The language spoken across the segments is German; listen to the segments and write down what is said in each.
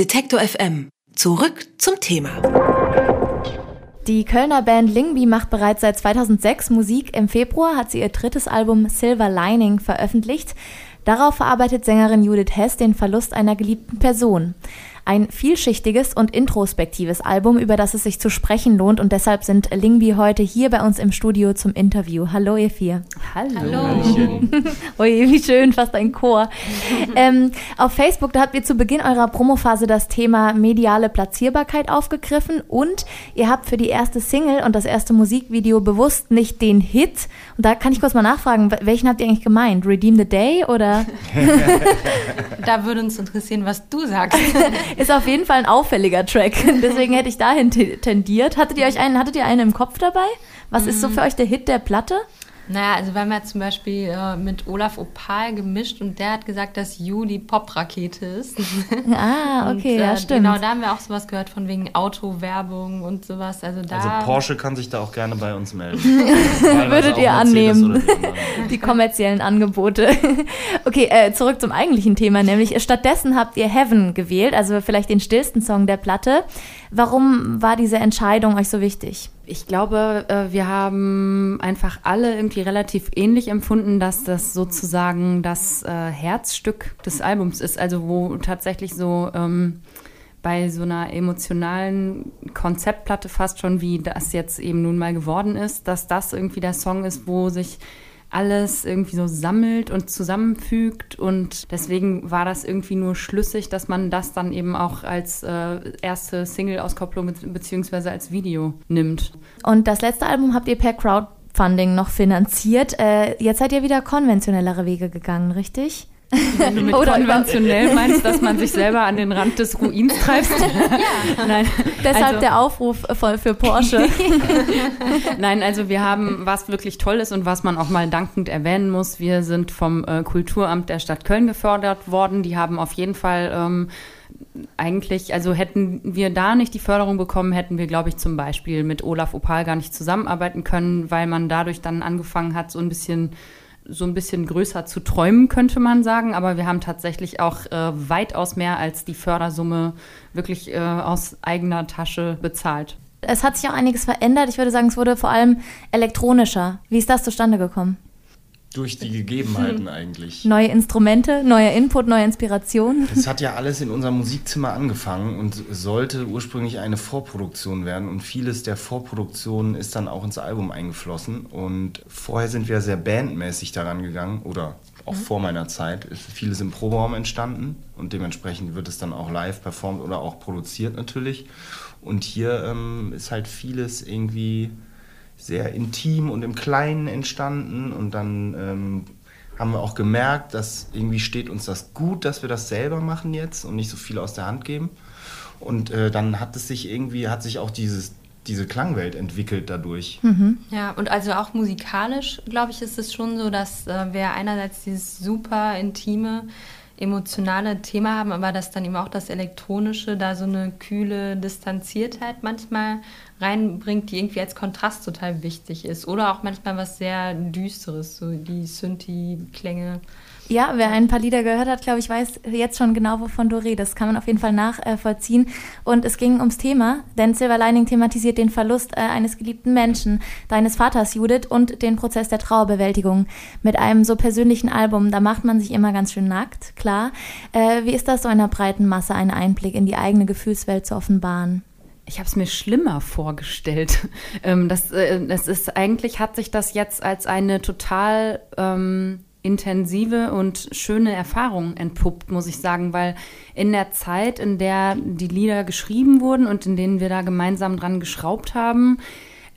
Detektor FM. Zurück zum Thema. Die Kölner Band Lingby macht bereits seit 2006 Musik. Im Februar hat sie ihr drittes Album Silver Lining veröffentlicht. Darauf verarbeitet Sängerin Judith Hess den Verlust einer geliebten Person. Ein vielschichtiges und introspektives Album, über das es sich zu sprechen lohnt und deshalb sind Lingby heute hier bei uns im Studio zum Interview. Hallo ihr vier. Hallo. Hallo. Ui, wie schön, fast ein Chor. ähm, auf Facebook, da habt ihr zu Beginn eurer Promophase das Thema mediale Platzierbarkeit aufgegriffen und ihr habt für die erste Single und das erste Musikvideo bewusst nicht den Hit, und da kann ich kurz mal nachfragen, welchen habt ihr eigentlich gemeint? Redeem the Day oder? da würde uns interessieren, was du sagst. Ist auf jeden Fall ein auffälliger Track. Deswegen hätte ich dahin tendiert. Hattet ihr euch einen, hattet ihr einen im Kopf dabei? Was ist so mhm. für euch der Hit der Platte? Naja, also wir haben ja zum Beispiel äh, mit Olaf Opal gemischt und der hat gesagt, dass You die Pop-Rakete ist. Ah, okay, und, äh, ja, stimmt. Genau, da haben wir auch sowas gehört von wegen Autowerbung und sowas. Also, da also Porsche kann sich da auch gerne bei uns melden. Würdet ihr annehmen, die kommerziellen Angebote. okay, äh, zurück zum eigentlichen Thema, nämlich stattdessen habt ihr Heaven gewählt, also vielleicht den stillsten Song der Platte. Warum war diese Entscheidung euch so wichtig? Ich glaube, äh, wir haben einfach alle irgendwie relativ ähnlich empfunden, dass das sozusagen das äh, Herzstück des Albums ist. Also wo tatsächlich so ähm, bei so einer emotionalen Konzeptplatte fast schon, wie das jetzt eben nun mal geworden ist, dass das irgendwie der Song ist, wo sich alles irgendwie so sammelt und zusammenfügt. Und deswegen war das irgendwie nur schlüssig, dass man das dann eben auch als äh, erste Single-Auskopplung beziehungsweise als Video nimmt. Und das letzte Album habt ihr per Crowdfunding noch finanziert. Äh, jetzt seid ihr wieder konventionellere Wege gegangen, richtig? Wenn du mit Oder konventionell meinst, dass man sich selber an den Rand des Ruins treibt. ja. Nein. Deshalb also, der Aufruf für Porsche. Nein, also wir haben, was wirklich toll ist und was man auch mal dankend erwähnen muss, wir sind vom äh, Kulturamt der Stadt Köln gefördert worden. Die haben auf jeden Fall ähm, eigentlich, also hätten wir da nicht die Förderung bekommen, hätten wir, glaube ich, zum Beispiel mit Olaf Opal gar nicht zusammenarbeiten können, weil man dadurch dann angefangen hat, so ein bisschen so ein bisschen größer zu träumen, könnte man sagen. Aber wir haben tatsächlich auch äh, weitaus mehr als die Fördersumme wirklich äh, aus eigener Tasche bezahlt. Es hat sich auch einiges verändert. Ich würde sagen, es wurde vor allem elektronischer. Wie ist das zustande gekommen? Durch die Gegebenheiten eigentlich. Neue Instrumente, neuer Input, neue Inspiration. Es hat ja alles in unserem Musikzimmer angefangen und sollte ursprünglich eine Vorproduktion werden. Und vieles der Vorproduktion ist dann auch ins Album eingeflossen. Und vorher sind wir sehr bandmäßig daran gegangen oder auch mhm. vor meiner Zeit ist vieles im Proberaum entstanden und dementsprechend wird es dann auch live performt oder auch produziert natürlich. Und hier ähm, ist halt vieles irgendwie sehr intim und im Kleinen entstanden und dann ähm, haben wir auch gemerkt, dass irgendwie steht uns das gut, dass wir das selber machen jetzt und nicht so viel aus der Hand geben. Und äh, dann hat es sich irgendwie, hat sich auch dieses, diese Klangwelt entwickelt dadurch. Mhm. Ja, und also auch musikalisch, glaube ich, ist es schon so, dass äh, wir einerseits dieses super intime, emotionale Thema haben, aber dass dann eben auch das Elektronische da so eine kühle Distanziertheit manchmal reinbringt, die irgendwie als Kontrast total wichtig ist. Oder auch manchmal was sehr Düsteres, so die Synthi-Klänge. Ja, wer ein paar Lieder gehört hat, glaube ich, weiß jetzt schon genau, wovon du redest. Kann man auf jeden Fall nachvollziehen. Und es ging ums Thema, denn Silver Lining thematisiert den Verlust äh, eines geliebten Menschen, deines Vaters Judith, und den Prozess der Trauerbewältigung. Mit einem so persönlichen Album, da macht man sich immer ganz schön nackt, klar. Äh, wie ist das, so einer breiten Masse einen Einblick in die eigene Gefühlswelt zu offenbaren? Ich habe es mir schlimmer vorgestellt. Ähm, das, äh, das ist eigentlich hat sich das jetzt als eine total ähm, intensive und schöne Erfahrung entpuppt, muss ich sagen, weil in der Zeit, in der die Lieder geschrieben wurden und in denen wir da gemeinsam dran geschraubt haben,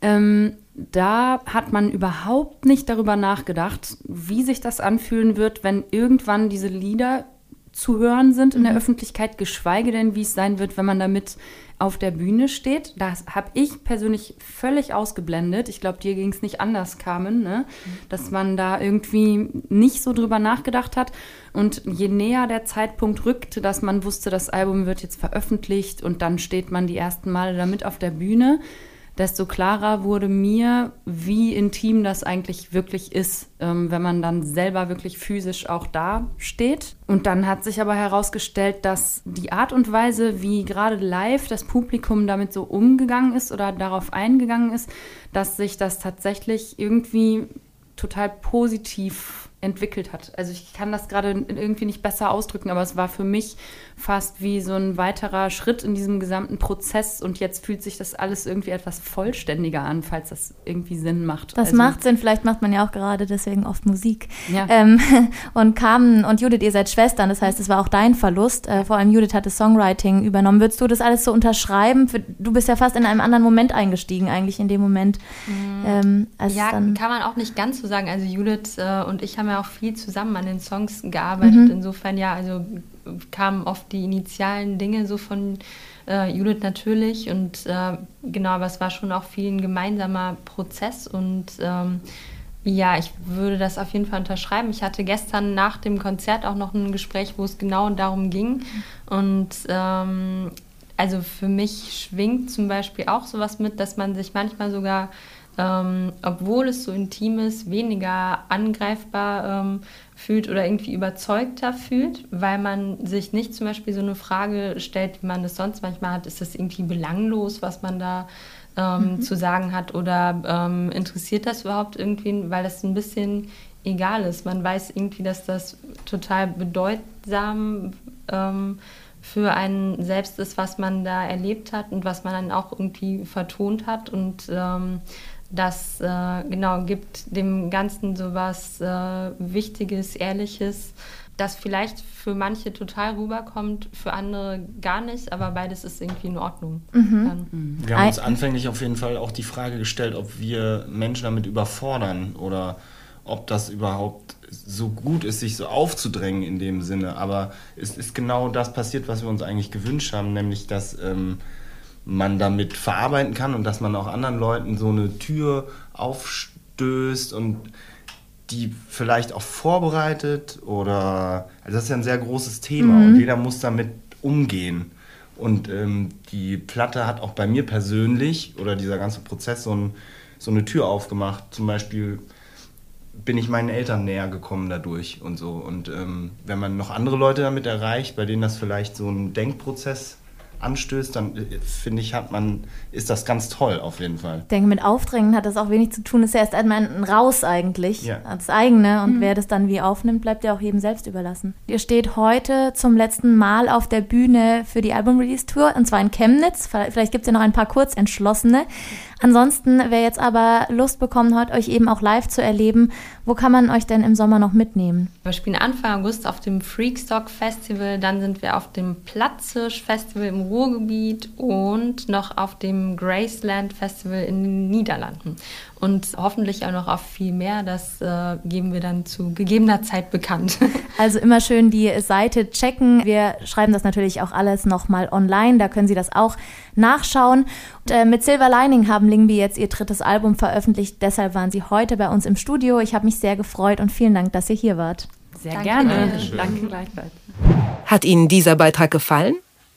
ähm, da hat man überhaupt nicht darüber nachgedacht, wie sich das anfühlen wird, wenn irgendwann diese Lieder zu hören sind in mhm. der Öffentlichkeit, geschweige denn, wie es sein wird, wenn man damit auf der Bühne steht. Das habe ich persönlich völlig ausgeblendet. Ich glaube, dir ging es nicht anders, Carmen, ne? dass man da irgendwie nicht so drüber nachgedacht hat. Und je näher der Zeitpunkt rückte, dass man wusste, das Album wird jetzt veröffentlicht und dann steht man die ersten Male damit auf der Bühne, desto klarer wurde mir, wie intim das eigentlich wirklich ist, ähm, wenn man dann selber wirklich physisch auch da steht. Und dann hat sich aber herausgestellt, dass die Art und Weise, wie gerade live das Publikum damit so umgegangen ist oder darauf eingegangen ist, dass sich das tatsächlich irgendwie total positiv entwickelt hat. Also ich kann das gerade irgendwie nicht besser ausdrücken, aber es war für mich fast wie so ein weiterer Schritt in diesem gesamten Prozess und jetzt fühlt sich das alles irgendwie etwas vollständiger an, falls das irgendwie Sinn macht. Das also, macht Sinn, vielleicht macht man ja auch gerade deswegen oft Musik. Ja. Ähm, und Carmen und Judith, ihr seid Schwestern, das heißt, es war auch dein Verlust. Äh, vor allem Judith hat das Songwriting übernommen. Würdest du das alles so unterschreiben? Für, du bist ja fast in einem anderen Moment eingestiegen, eigentlich in dem Moment. Mhm. Ähm, ja, kann man auch nicht ganz so sagen. Also Judith äh, und ich haben ja auch viel zusammen an den Songs gearbeitet. Mhm. Insofern ja, also kamen oft die initialen Dinge so von äh, Judith natürlich und äh, genau, aber es war schon auch viel ein gemeinsamer Prozess und ähm, ja, ich würde das auf jeden Fall unterschreiben. Ich hatte gestern nach dem Konzert auch noch ein Gespräch, wo es genau darum ging und ähm, also für mich schwingt zum Beispiel auch sowas mit, dass man sich manchmal sogar ähm, obwohl es so intim ist, weniger angreifbar ähm, fühlt oder irgendwie überzeugter fühlt, weil man sich nicht zum Beispiel so eine Frage stellt, wie man es sonst manchmal hat, ist das irgendwie belanglos, was man da ähm, mhm. zu sagen hat oder ähm, interessiert das überhaupt irgendwie, weil das ein bisschen egal ist. Man weiß irgendwie, dass das total bedeutsam ähm, für einen selbst ist, was man da erlebt hat und was man dann auch irgendwie vertont hat und ähm, das äh, genau gibt dem Ganzen so was äh, Wichtiges, Ehrliches, das vielleicht für manche total rüberkommt, für andere gar nicht, aber beides ist irgendwie in Ordnung. Mhm. mhm. Wir haben uns anfänglich auf jeden Fall auch die Frage gestellt, ob wir Menschen damit überfordern oder ob das überhaupt so gut ist, sich so aufzudrängen in dem Sinne. Aber es ist genau das passiert, was wir uns eigentlich gewünscht haben, nämlich dass ähm, man damit verarbeiten kann und dass man auch anderen Leuten so eine Tür aufstößt und die vielleicht auch vorbereitet oder also das ist ja ein sehr großes Thema mhm. und jeder muss damit umgehen. Und ähm, die Platte hat auch bei mir persönlich oder dieser ganze Prozess so, ein, so eine Tür aufgemacht. Zum Beispiel bin ich meinen Eltern näher gekommen dadurch und so. Und ähm, wenn man noch andere Leute damit erreicht, bei denen das vielleicht so ein Denkprozess anstößt, dann äh, finde ich, hat man, ist das ganz toll auf jeden Fall. Ich denke, mit Aufdrängen hat das auch wenig zu tun. ist ja erst einmal ein Raus eigentlich, ja. das eigene. Und mhm. wer das dann wie aufnimmt, bleibt ja auch jedem selbst überlassen. Ihr steht heute zum letzten Mal auf der Bühne für die Album-Release-Tour und zwar in Chemnitz. Vielleicht gibt es ja noch ein paar Kurzentschlossene. Ansonsten, wer jetzt aber Lust bekommen hat, euch eben auch live zu erleben, wo kann man euch denn im Sommer noch mitnehmen? Wir spielen Anfang August auf dem Freakstock Festival, dann sind wir auf dem Platzhirsch Festival im Ruhrgebiet und noch auf dem Graceland Festival in den Niederlanden und hoffentlich auch noch auf viel mehr. Das äh, geben wir dann zu gegebener Zeit bekannt. Also immer schön die Seite checken. Wir schreiben das natürlich auch alles nochmal online. Da können Sie das auch nachschauen. Und, äh, mit Silver Lining haben Lingby jetzt ihr drittes Album veröffentlicht. Deshalb waren Sie heute bei uns im Studio. Ich habe mich sehr gefreut und vielen Dank, dass ihr hier wart. Sehr Danke. gerne. Danke gleichfalls. Hat Ihnen dieser Beitrag gefallen?